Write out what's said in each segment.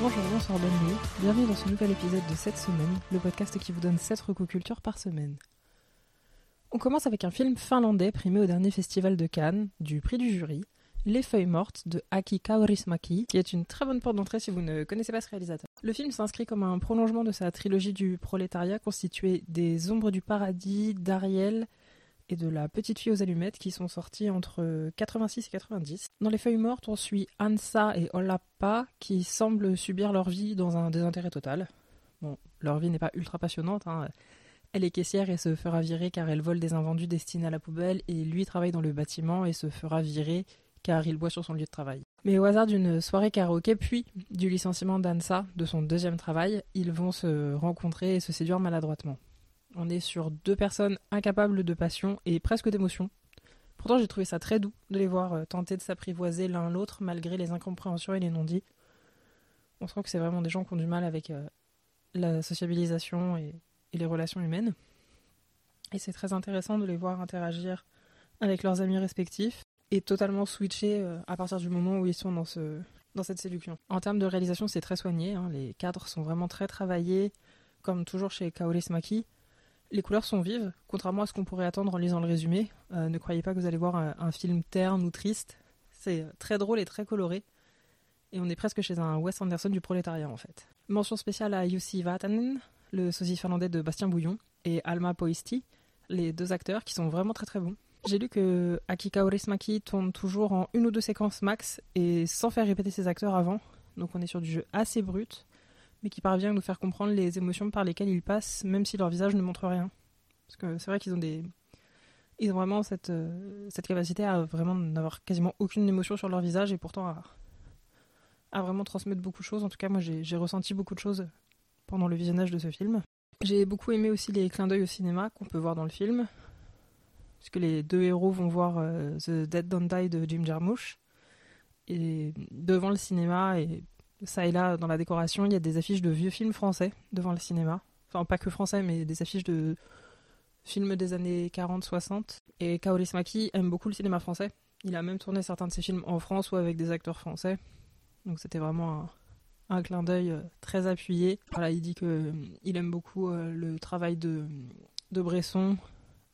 Bonjour, bonsoir, bonne nuit. Bienvenue dans ce nouvel épisode de cette semaine, le podcast qui vous donne 7 recocultures par semaine. On commence avec un film finlandais primé au dernier festival de Cannes, du prix du jury, Les Feuilles Mortes de Aki Kaurismäki, qui est une très bonne porte d'entrée si vous ne connaissez pas ce réalisateur. Le film s'inscrit comme un prolongement de sa trilogie du prolétariat constituée des Ombres du Paradis, d'Ariel et de La Petite Fille aux Allumettes qui sont sortis entre 86 et 90. Dans Les Feuilles Mortes, on suit Ansa et Olappa qui semblent subir leur vie dans un désintérêt total. Bon, leur vie n'est pas ultra passionnante, hein. Elle est caissière et se fera virer car elle vole des invendus destinés à la poubelle et lui travaille dans le bâtiment et se fera virer car il boit sur son lieu de travail. Mais au hasard d'une soirée karaoké puis du licenciement d'Ansa de son deuxième travail, ils vont se rencontrer et se séduire maladroitement. On est sur deux personnes incapables de passion et presque d'émotion. Pourtant j'ai trouvé ça très doux de les voir euh, tenter de s'apprivoiser l'un l'autre malgré les incompréhensions et les non-dits. On sent que c'est vraiment des gens qui ont du mal avec euh, la sociabilisation et les relations humaines. Et c'est très intéressant de les voir interagir avec leurs amis respectifs et totalement switcher euh, à partir du moment où ils sont dans, ce, dans cette séduction. En termes de réalisation, c'est très soigné. Hein. les cadres sont vraiment très travaillés, comme toujours chez Kaoris Maki. Les couleurs sont vives, contrairement à ce qu'on pourrait attendre en lisant le résumé. Euh, ne croyez pas que vous allez voir un, film terne ou triste. C'est euh, très drôle et très coloré. Et on est presque chez un Wes Anderson du prolétariat en fait. Mention spéciale à Jussi Vatanen, le sosie finlandais de Bastien Bouillon, et Alma Poisti, les deux acteurs qui sont vraiment très très bons. J'ai lu que Akika Orismaki tourne toujours en une ou deux séquences max et sans faire répéter ses acteurs avant. Donc on est sur du jeu assez brut, mais qui parvient à nous faire comprendre les émotions par lesquelles ils passent, même si leur visage ne montre rien. Parce que c'est vrai qu'ils ont des. Ils ont vraiment cette, euh, cette capacité à vraiment n'avoir quasiment aucune émotion sur leur visage et pourtant à, à vraiment transmettre beaucoup de choses. En tout cas, moi j'ai ressenti beaucoup de choses pendant le visionnage de ce film. J'ai beaucoup aimé aussi les clins d'œil au cinéma qu'on peut voir dans le film, puisque les deux héros vont voir euh, The Dead Don't Die de Jim Jarmusch. Et devant le cinéma, ça et là dans la décoration, il y a des affiches de vieux films français devant le cinéma. Enfin, pas que français, mais des affiches de films des années 40-60. Et Kaoris Maki aime beaucoup le cinéma français. Il a même tourné certains de ses films en France ou avec des acteurs français. Donc c'était vraiment un, clin d'œil euh, très appuyé. Voilà, il dit qu'il euh, aime beaucoup euh, le travail de, de Bresson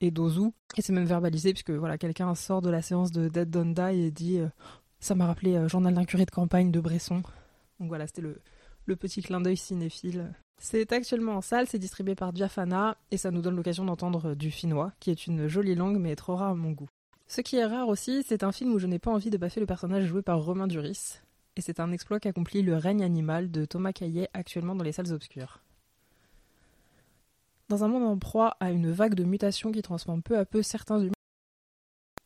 et d'Ozu. Et c'est même verbalisé puisque voilà, quelqu'un sort de la séance de Dead Don't Die et dit Ça m'a rappelé Journal d'un curé de campagne de Bresson. Donc voilà, c'était le, petit clin d'œil cinéphile. C'est actuellement en salle, c'est distribué par Diafana et ça nous donne l'occasion d'entendre du finnois, qui est une jolie langue mais trop rare à mon goût. Ce qui est rare aussi, c'est un film où je n'ai pas envie de baffer le personnage joué par Romain Duris et c'est un exploit qu'accomplit le règne animal de Thomas Caillet actuellement dans les salles obscures. Dans un monde en proie à une vague de mutations qui transforme peu à peu certains humains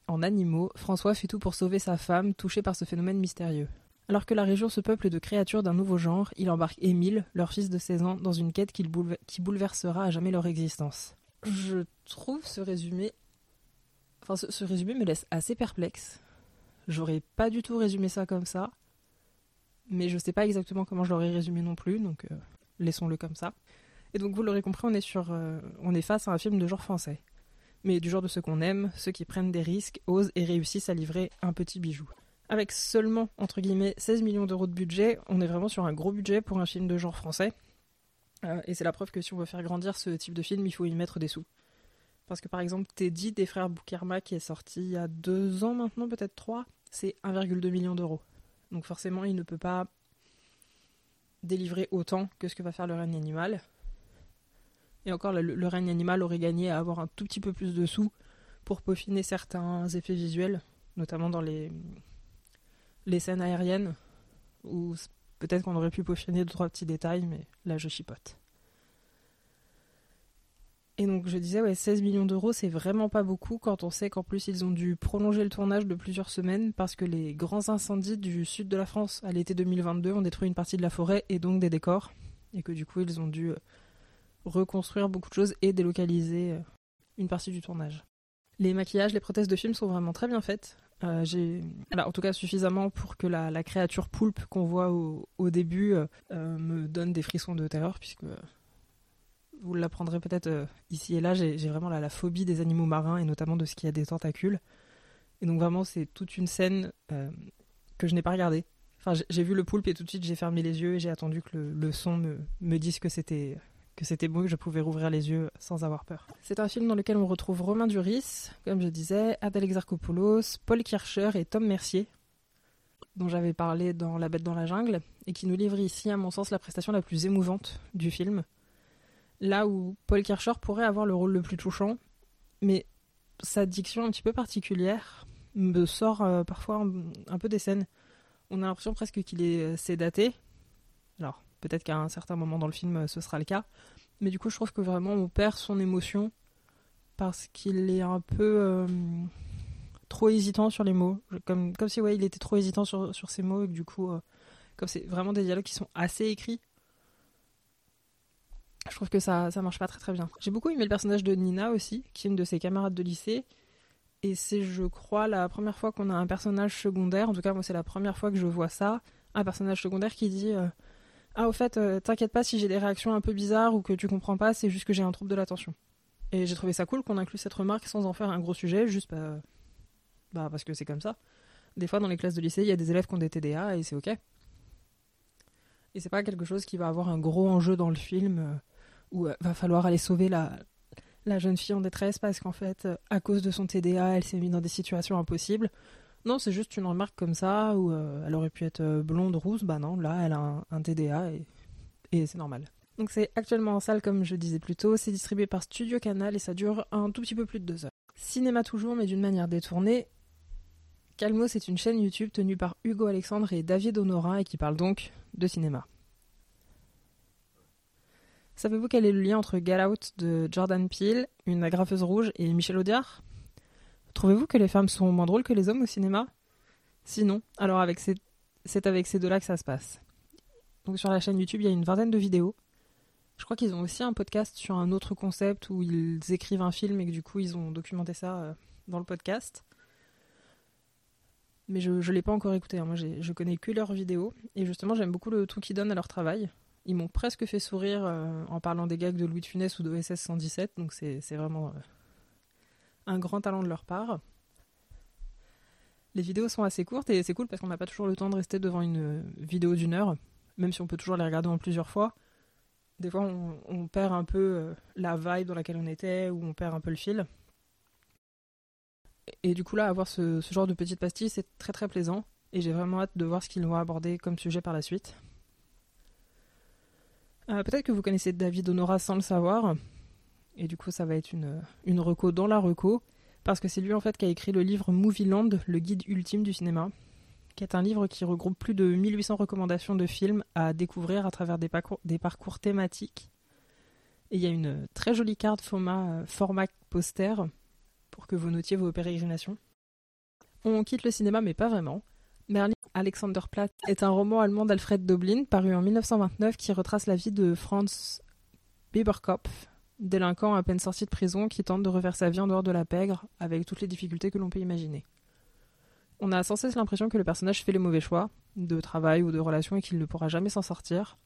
en animaux, François fait tout pour sauver sa femme, touchée par ce phénomène mystérieux. Alors que la région se peuple de créatures d'un nouveau genre, il embarque Émile, leur fils de 16 ans, dans une quête qui, bouleversera à jamais leur existence. Je trouve ce résumé. Enfin, ce, ce résumé me laisse assez perplexe. J'aurais pas du tout résumé ça comme ça mais je sais pas exactement comment je l'aurais résumé non plus, donc euh, laissons-le comme ça. Et donc vous l'aurez compris, on est, sur, euh, on est face à un film de genre français. Mais du genre de ceux qu'on aime, ceux qui prennent des risques, osent et réussissent à livrer un petit bijou. Avec seulement, entre guillemets, 16 millions d'euros de budget, on est vraiment sur un gros budget pour un film de genre français. Euh, et c'est la preuve que si on veut faire grandir ce type de film, il faut y mettre des sous. Parce que par exemple, Teddy des frères Boukerma, qui est sorti il y a deux ans maintenant, peut-être trois, c'est 1,2 million d'euros. Donc forcément, il ne peut pas délivrer autant que ce que va faire le règne animal. Et encore, le, règne animal aurait gagné à avoir un tout petit peu plus de sous pour peaufiner certains effets visuels, notamment dans les, les scènes aériennes, où peut-être qu'on aurait pu peaufiner deux, trois petits détails, mais là je chipote. Et donc je disais, ouais, 16 millions d'euros, c'est vraiment pas beaucoup quand on sait qu'en plus ils ont dû prolonger le tournage de plusieurs semaines parce que les grands incendies du sud de la France à l'été 2022 ont détruit une partie de la forêt et donc des décors. Et que du coup ils ont dû euh, reconstruire beaucoup de choses et délocaliser euh, une partie du tournage. Les maquillages, les prothèses de film sont vraiment très bien faites. Euh, j'ai, en tout cas suffisamment pour que la, créature poulpe qu'on voit au, début me donne des frissons de terreur puisque vous l'apprendrez peut-être euh, ici et là, j'ai vraiment la, phobie des animaux marins et notamment de ce qui a des tentacules. Et donc vraiment, c'est toute une scène euh, que je n'ai pas regardée. Enfin, j'ai vu le poulpe et tout de suite j'ai fermé les yeux et j'ai attendu que le, son me, me dise que c'était que c'était beau, que je pouvais rouvrir les yeux sans avoir peur. C'est un film dans lequel on retrouve Romain Duris, comme je disais, Adèle Exarchopoulos, Paul Kircher et Tom Mercier, dont j'avais parlé dans La Bête dans la jungle, et qui nous livre ici, à mon sens, la prestation la plus émouvante du film. Là où Paul Kircher pourrait avoir le rôle le plus touchant, mais sa diction un petit peu particulière me sort euh, parfois un, peu des scènes. On a l'impression presque qu'il est euh, sédaté. Alors, peut-être qu'à un certain moment dans le film, euh, ce sera le cas. Mais du coup, je trouve que vraiment, on perd son émotion parce qu'il est un peu trop hésitant sur les mots. Comme, comme si ouais, il était trop hésitant sur, sur ses mots et du coup, comme c'est vraiment des dialogues qui sont assez écrits, je trouve que ça, ça marche pas très très bien. J'ai beaucoup aimé le personnage de Nina aussi, qui est une de ses camarades de lycée. Et c'est, je crois, la première fois qu'on a un personnage secondaire, en tout cas moi c'est la première fois que je vois ça, un personnage secondaire qui dit euh, Ah au fait, euh, t'inquiète pas si j'ai des réactions un peu bizarres ou que tu comprends pas, c'est juste que j'ai un trouble de l'attention. Et j'ai trouvé ça cool qu'on inclue cette remarque sans en faire un gros sujet, juste bah, bah parce que c'est comme ça. Des fois dans les classes de lycée, il y a des élèves qui ont des TDA et c'est ok. Et c'est pas quelque chose qui va avoir un gros enjeu dans le film. Euh, où euh, va falloir aller sauver la, la jeune fille en détresse parce qu'en fait, euh, à cause de son TDA, elle s'est mise dans des situations impossibles. Non, c'est juste une remarque comme ça où euh, elle aurait pu être blonde, rousse. Bah non, là, elle a un, TDA et, c'est normal. Donc c'est actuellement en salle, comme je disais plus tôt. C'est distribué par Studio Canal et ça dure un tout petit peu plus de deux heures. Cinéma toujours, mais d'une manière détournée. Calmo, c'est une chaîne YouTube tenue par Hugo Alexandre et David Honorin et qui parle donc de cinéma. Savez-vous quel est le lien entre Get Out de Jordan Peele, une agrafeuse rouge, et Michel Audiard? Trouvez-vous que les femmes sont moins drôles que les hommes au cinéma? Sinon, alors avec c'est avec ces deux-là que ça se passe. Donc sur la chaîne YouTube, il y a une vingtaine de vidéos. Je crois qu'ils ont aussi un podcast sur un autre concept où ils écrivent un film et que du coup ils ont documenté ça euh, dans le podcast. Mais je ne l'ai pas encore écouté, hein. moi je connais que leurs vidéos. Et justement j'aime beaucoup le tout qu'ils donnent à leur travail. Ils m'ont presque fait sourire euh, en parlant des gags de Louis de Funès ou d'OSS 117, donc c'est vraiment euh, un grand talent de leur part. Les vidéos sont assez courtes et c'est cool parce qu'on n'a pas toujours le temps de rester devant une euh, vidéo d'une heure, même si on peut toujours les regarder en plusieurs fois. Des fois, on, perd un peu la vibe dans laquelle on était ou on perd un peu le fil. Et, du coup, là, avoir ce, genre de petites pastilles, c'est très très plaisant. Et j'ai vraiment hâte de voir ce qu'ils vont aborder comme sujet par la suite. Euh, peut-être que vous connaissez David Honora sans le savoir. Et du coup, ça va être une, une reco dans la reco. Parce que c'est lui en fait qui a écrit le livre Movieland, le guide ultime du cinéma. Qui est un livre qui regroupe plus de 1800 recommandations de films à découvrir à travers des parcours, thématiques. Et il y a une très jolie carte format, format poster pour que vous notiez vos pérégrinations. On quitte le cinéma, mais pas vraiment. Merlin Alexanderplatz est un roman allemand d'Alfred Doblin paru en 1929 qui retrace la vie de Franz Bieberkopf, délinquant à peine sorti de prison qui tente de refaire sa vie en dehors de la pègre avec toutes les difficultés que l'on peut imaginer. On a sans cesse l'impression que le personnage fait les mauvais choix de travail ou de relation et qu'il ne pourra jamais s'en sortir.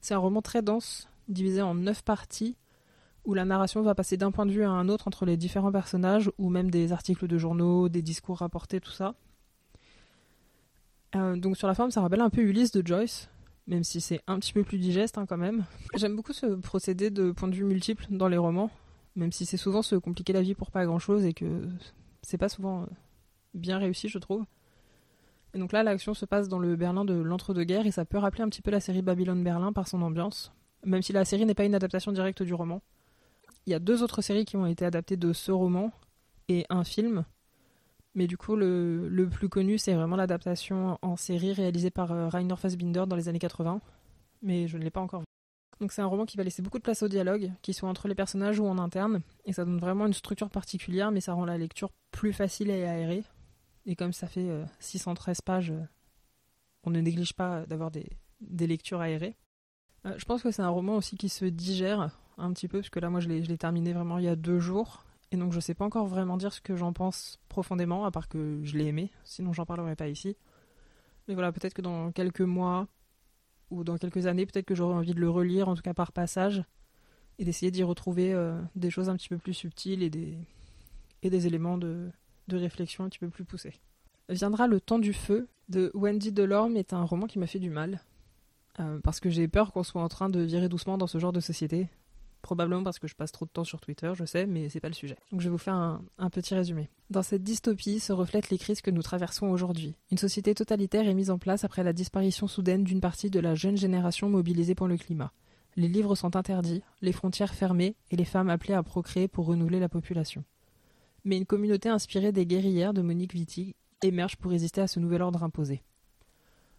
C'est un roman très dense, divisé en neuf parties, où la narration va passer d'un point de vue à un autre entre les différents personnages, ou même des articles de journaux, des discours rapportés, tout ça. Euh, donc sur la forme, ça rappelle un peu Ulysse de Joyce, même si c'est un petit peu plus digeste hein, quand même. J'aime beaucoup ce procédé de point de vue multiple dans les romans, même si c'est souvent se compliquer la vie pour pas grand chose et que c'est pas souvent euh, bien réussi, je trouve. Et donc là, l'action se passe dans le Berlin de l'entre-deux-guerres et ça peut rappeler un petit peu la série Babylone Berlin par son ambiance, même si la série n'est pas une adaptation directe du roman. Il y a deux autres séries qui ont été adaptées de ce roman et un film mais du coup, le, plus connu, c'est vraiment l'adaptation en série réalisée par euh, Rainer Fassbinder dans les années 80. Mais je ne l'ai pas encore vu. Donc c'est un roman qui va laisser beaucoup de place au dialogue, qui soit entre les personnages ou en interne, et ça donne vraiment une structure particulière, mais ça rend la lecture plus facile et aérée. Et comme ça fait 613 euh, pages, euh, on ne néglige pas d'avoir des, des, lectures aérées. je pense que c'est un roman aussi qui se digère un petit peu, parce que là moi je l'ai terminé vraiment il y a deux jours, et donc je sais pas encore vraiment dire ce que j'en pense profondément, à part que je l'ai aimé, sinon j'en parlerai pas ici. Mais voilà, peut-être que dans quelques mois ou dans quelques années, peut-être que j'aurai envie de le relire, en tout cas par passage, et d'essayer d'y retrouver euh, des choses un petit peu plus subtiles et des, éléments de, de réflexion un petit peu plus poussés. Viendra le temps du feu, de Wendy Delorme est un roman qui m'a fait du mal. Euh, parce que j'ai peur qu'on soit en train de virer doucement dans ce genre de société. Probablement parce que je passe trop de temps sur Twitter, je sais, mais c'est pas le sujet. Donc je vais vous faire un, un, petit résumé. Dans cette dystopie se reflètent les crises que nous traversons aujourd'hui. Une société totalitaire est mise en place après la disparition soudaine d'une partie de la jeune génération mobilisée pour le climat. Les livres sont interdits, les frontières fermées et les femmes appelées à procréer pour renouveler la population. Mais une communauté inspirée des guerrières de Monique Wittig émerge pour résister à ce nouvel ordre imposé.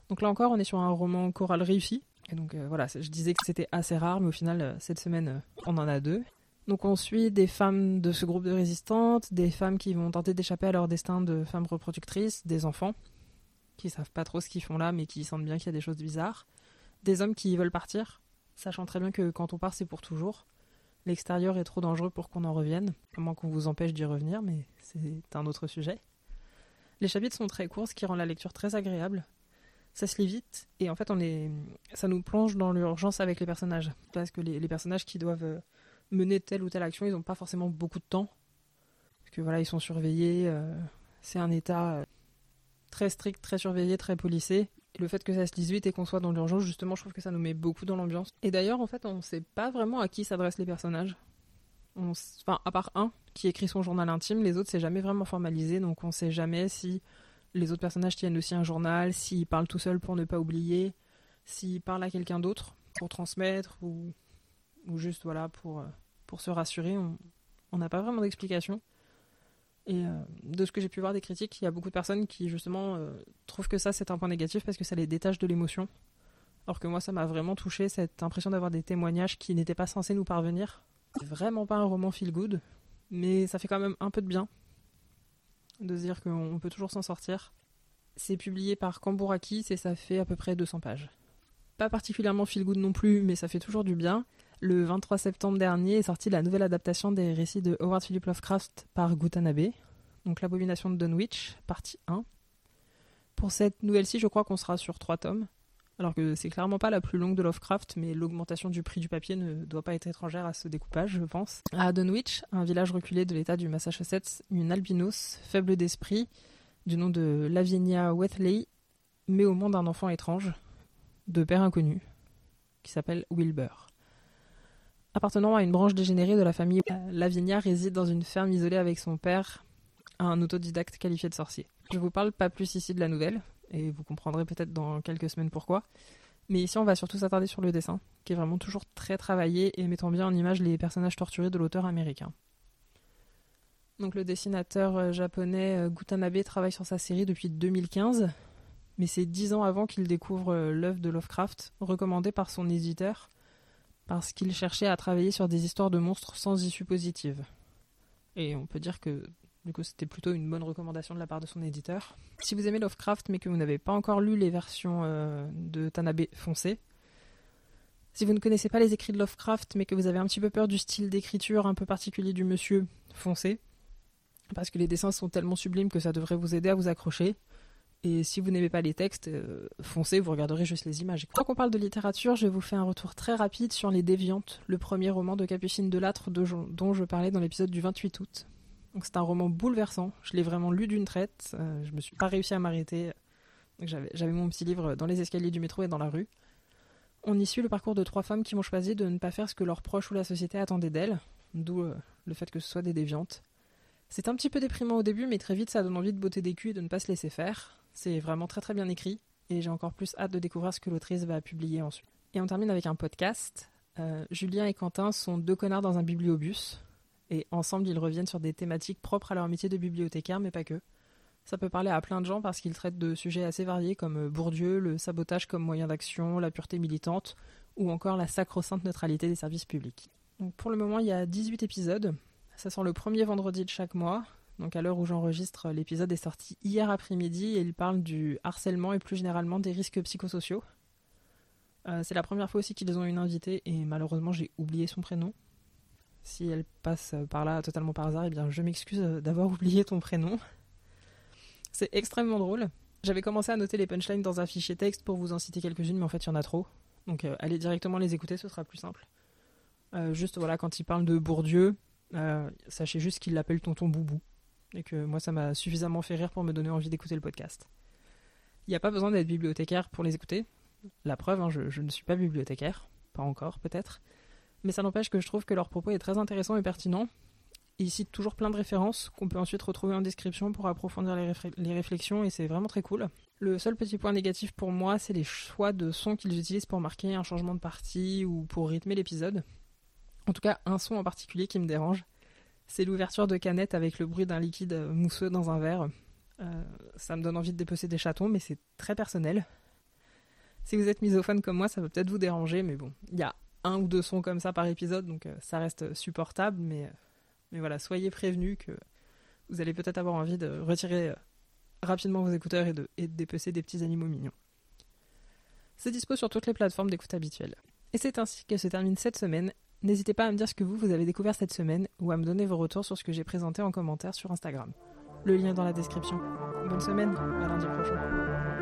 Donc là encore, on est sur un roman choral réussi. Donc euh, voilà, je disais que c'était assez rare, mais au final, euh, cette semaine, euh, on en a deux. Donc on suit des femmes de ce groupe de résistantes, des femmes qui vont tenter d'échapper à leur destin de femmes reproductrices, des enfants qui savent pas trop ce qu'ils font là, mais qui sentent bien qu'il y a des choses bizarres, des hommes qui veulent partir, sachant très bien que quand on part, c'est pour toujours. L'extérieur est trop dangereux pour qu'on en revienne, à moins qu'on vous empêche d'y revenir, mais c'est un autre sujet. Les chapitres sont très courts, ce qui rend la lecture très agréable ça se lit vite et en fait on est ça nous plonge dans l'urgence avec les personnages. Parce que les, personnages qui doivent euh, mener telle ou telle action ils n'ont pas forcément beaucoup de temps. Parce que voilà ils sont surveillés euh, c'est un état euh, très strict très surveillé très policé. Et le fait que ça se lise vite et qu'on soit dans l'urgence justement je trouve que ça nous met beaucoup dans l'ambiance. Et d'ailleurs en fait on ne sait pas vraiment à qui s'adressent les personnages. Enfin à part un qui écrit son journal intime les autres c'est jamais vraiment formalisé. Donc on sait jamais si les autres personnages tiennent aussi un journal, s'ils parlent tout seuls pour ne pas oublier, s'ils parlent à quelqu'un d'autre pour transmettre ou, juste voilà pour, euh, se rassurer, on n'a pas vraiment d'explication. Et euh, de ce que j'ai pu voir des critiques, il y a beaucoup de personnes qui justement euh, trouvent que ça c'est un point négatif parce que ça les détache de l'émotion. Alors que moi ça m'a vraiment touché cette impression d'avoir des témoignages qui n'étaient pas censés nous parvenir. C'est vraiment pas un roman feel good, mais ça fait quand même un peu de bien de se dire qu'on peut toujours s'en sortir. C'est publié par Kamburakis et ça fait à peu près 200 pages. Pas particulièrement feel good non plus, mais ça fait toujours du bien. Le 23 septembre dernier est sortie la nouvelle adaptation des récits de Howard Philip Lovecraft par Gutanabe, donc l'abomination de Dunwich, partie 1. Pour cette nouvelle-ci, je crois qu'on sera sur 3 tomes alors que c'est clairement pas la plus longue de Lovecraft, mais l'augmentation du prix du papier ne doit pas être étrangère à ce découpage, je pense. À Dunwich, un village reculé de l'état du Massachusetts, une albinos, faible d'esprit, du nom de Lavinia Wethley, met au monde un enfant étrange, de père inconnu, qui s'appelle Wilbur. Appartenant à une branche dégénérée de la famille, Lavinia réside dans une ferme isolée avec son père, un autodidacte qualifié de sorcier. Je vous parle pas plus ici de la nouvelle, et vous comprendrez peut-être dans quelques semaines pourquoi. Mais ici, on va surtout s'attarder sur le dessin, qui est vraiment toujours très travaillé et mettant bien en image les personnages torturés de l'auteur américain. Donc le dessinateur euh, japonais euh, Gutanabe travaille sur sa série depuis 2015, mais c'est dix ans avant qu'il découvre euh, l'œuvre de Lovecraft, recommandée par son éditeur, parce qu'il cherchait à travailler sur des histoires de monstres sans issue positive. Et on peut dire que du coup, c'était plutôt une bonne recommandation de la part de son éditeur. Si vous aimez Lovecraft mais que vous n'avez pas encore lu les versions euh, de Tanabe, foncez. Si vous ne connaissez pas les écrits de Lovecraft mais que vous avez un petit peu peur du style d'écriture un peu particulier du monsieur, foncez. Parce que les dessins sont tellement sublimes que ça devrait vous aider à vous accrocher. Et si vous n'aimez pas les textes, euh, foncez, vous regarderez juste les images. Tant qu'on parle de littérature, je vous fais un retour très rapide sur Les Déviantes, le premier roman de Capucine Delattre dont je parlais dans l'épisode du 28 août. C'est un roman bouleversant. Je l'ai vraiment lu d'une traite. Euh, je me suis pas réussi à m'arrêter. J'avais mon petit livre dans les escaliers du métro et dans la rue. On y suit le parcours de trois femmes qui ont choisi de ne pas faire ce que leurs proches ou la société attendaient d'elles, d'où euh, le fait que ce soit des déviantes. C'est un petit peu déprimant au début, mais très vite ça donne envie de botter des culs et de ne pas se laisser faire. C'est vraiment très très bien écrit, et j'ai encore plus hâte de découvrir ce que l'autrice va publier ensuite. Et on termine avec un podcast. Euh, Julien et Quentin sont deux connards dans un bibliobus et ensemble ils reviennent sur des thématiques propres à leur métier de bibliothécaire, mais pas que. Ça peut parler à plein de gens parce qu'ils traitent de sujets assez variés comme euh, Bourdieu, le sabotage comme moyen d'action, la pureté militante ou encore la sacro-sainte neutralité des services publics. Donc pour le moment, il y a 18 épisodes. Ça sort le premier vendredi de chaque mois. Donc à l'heure où j'enregistre, l'épisode est sorti hier après-midi et il parle du harcèlement et plus généralement des risques psychosociaux. Euh, c'est la première fois aussi qu'ils ont une invitée et malheureusement j'ai oublié son prénom. Si elle passe par là totalement par hasard, eh bien je m'excuse d'avoir oublié ton prénom. C'est extrêmement drôle. J'avais commencé à noter les punchlines dans un fichier texte pour vous en citer quelques-unes, mais en fait il y en a trop. Donc euh, allez directement les écouter, ce sera plus simple. Euh, juste voilà, quand il parle de Bourdieu, euh, sachez juste qu'il l'appelle tonton Boubou. Et que moi ça m'a suffisamment fait rire pour me donner envie d'écouter le podcast. Il n'y a pas besoin d'être bibliothécaire pour les écouter. La preuve, hein, je, je ne suis pas bibliothécaire, pas encore peut-être. Mais ça n'empêche que je trouve que leur propos est très intéressant et pertinent. Ils citent toujours plein de références qu'on peut ensuite retrouver en description pour approfondir les, réfl- les réflexions et c'est vraiment très cool. Le seul petit point négatif pour moi, c'est les choix de sons qu'ils utilisent pour marquer un changement de partie ou pour rythmer l'épisode. En tout cas, un son en particulier qui me dérange, c'est l'ouverture de canette avec le bruit d'un liquide mousseux dans un verre. Euh, ça me donne envie de dépecer des chatons, mais c'est très personnel. Si vous êtes misophone comme moi, ça peut peut-être vous déranger, mais bon, il y a un ou deux sons comme ça par épisode, donc euh, ça reste supportable, mais, euh, mais voilà, soyez prévenus que vous allez peut-être avoir envie de retirer euh, rapidement vos écouteurs et de, et dépecer des petits animaux mignons. C'est dispo sur toutes les plateformes d'écoute habituelles. Et c'est ainsi que se termine cette semaine. N'hésitez pas à me dire ce que vous, vous avez découvert cette semaine ou à me donner vos retours sur ce que j'ai présenté en commentaire sur Instagram. Le lien dans la description. Bonne semaine, à lundi prochain.